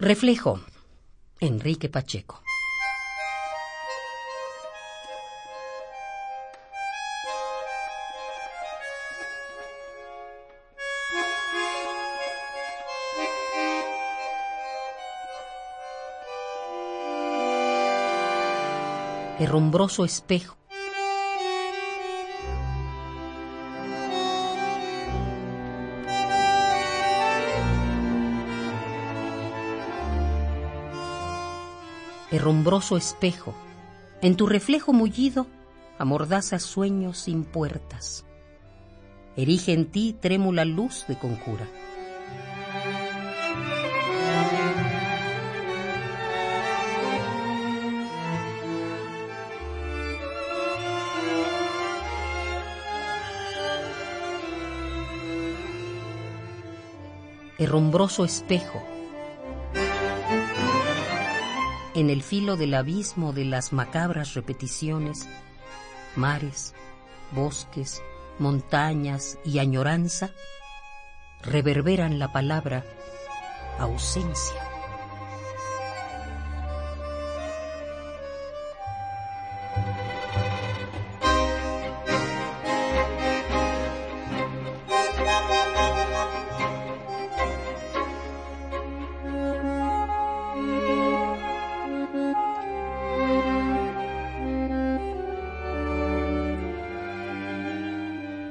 Reflejo. Enrique Pacheco. Herrumbroso espejo. Herrumbroso espejo, en tu reflejo mullido amordaza sueños sin puertas. Erige en ti trémula luz de conjura. herrumbroso espejo. En el filo del abismo de las macabras repeticiones, mares, bosques, montañas y añoranza, reverberan la palabra ausencia.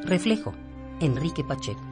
Reflejo, Enrique Pacheco.